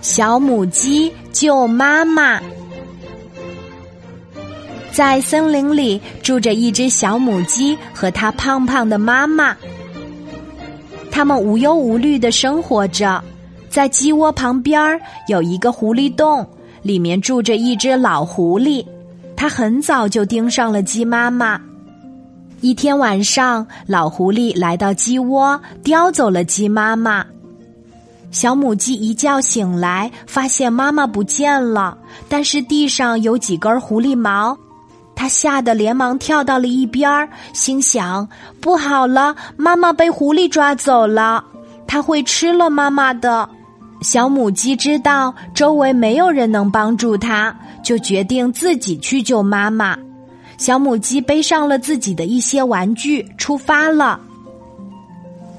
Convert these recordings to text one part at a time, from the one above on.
小母鸡救妈妈。在森林里住着一只小母鸡和它胖胖的妈妈，它们无忧无虑的生活着。在鸡窝旁边有一个狐狸洞，里面住着一只老狐狸，它很早就盯上了鸡妈妈。一天晚上，老狐狸来到鸡窝，叼走了鸡妈妈。小母鸡一觉醒来，发现妈妈不见了，但是地上有几根狐狸毛，它吓得连忙跳到了一边儿，心想：不好了，妈妈被狐狸抓走了，它会吃了妈妈的。小母鸡知道周围没有人能帮助它，就决定自己去救妈妈。小母鸡背上了自己的一些玩具，出发了。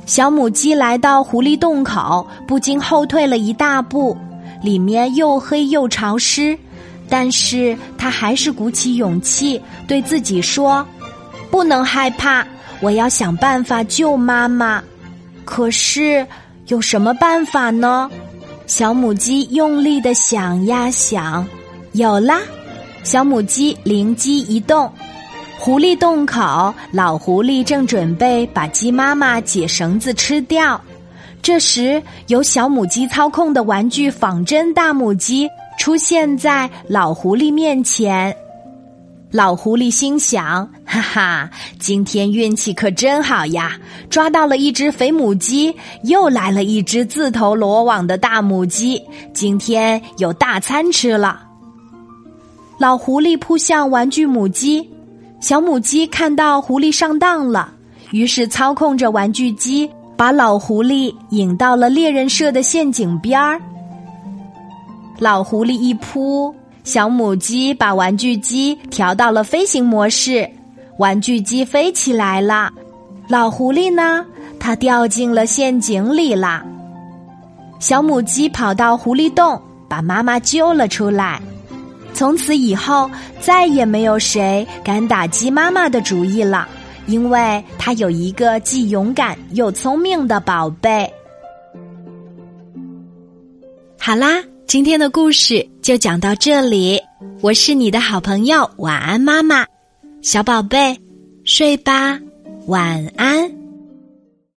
小母鸡来到狐狸洞口，不禁后退了一大步。里面又黑又潮湿，但是它还是鼓起勇气，对自己说：“不能害怕，我要想办法救妈妈。”可是有什么办法呢？小母鸡用力的想呀想，有啦。小母鸡灵机一动，狐狸洞口，老狐狸正准备把鸡妈妈解绳子吃掉。这时，由小母鸡操控的玩具仿真大母鸡出现在老狐狸面前。老狐狸心想：“哈哈，今天运气可真好呀，抓到了一只肥母鸡，又来了一只自投罗网的大母鸡，今天有大餐吃了。”老狐狸扑向玩具母鸡，小母鸡看到狐狸上当了，于是操控着玩具鸡，把老狐狸引到了猎人设的陷阱边儿。老狐狸一扑，小母鸡把玩具鸡调到了飞行模式，玩具鸡飞起来了。老狐狸呢，它掉进了陷阱里啦。小母鸡跑到狐狸洞，把妈妈救了出来。从此以后，再也没有谁敢打鸡妈妈的主意了，因为她有一个既勇敢又聪明的宝贝。好啦，今天的故事就讲到这里，我是你的好朋友晚安妈妈，小宝贝，睡吧，晚安。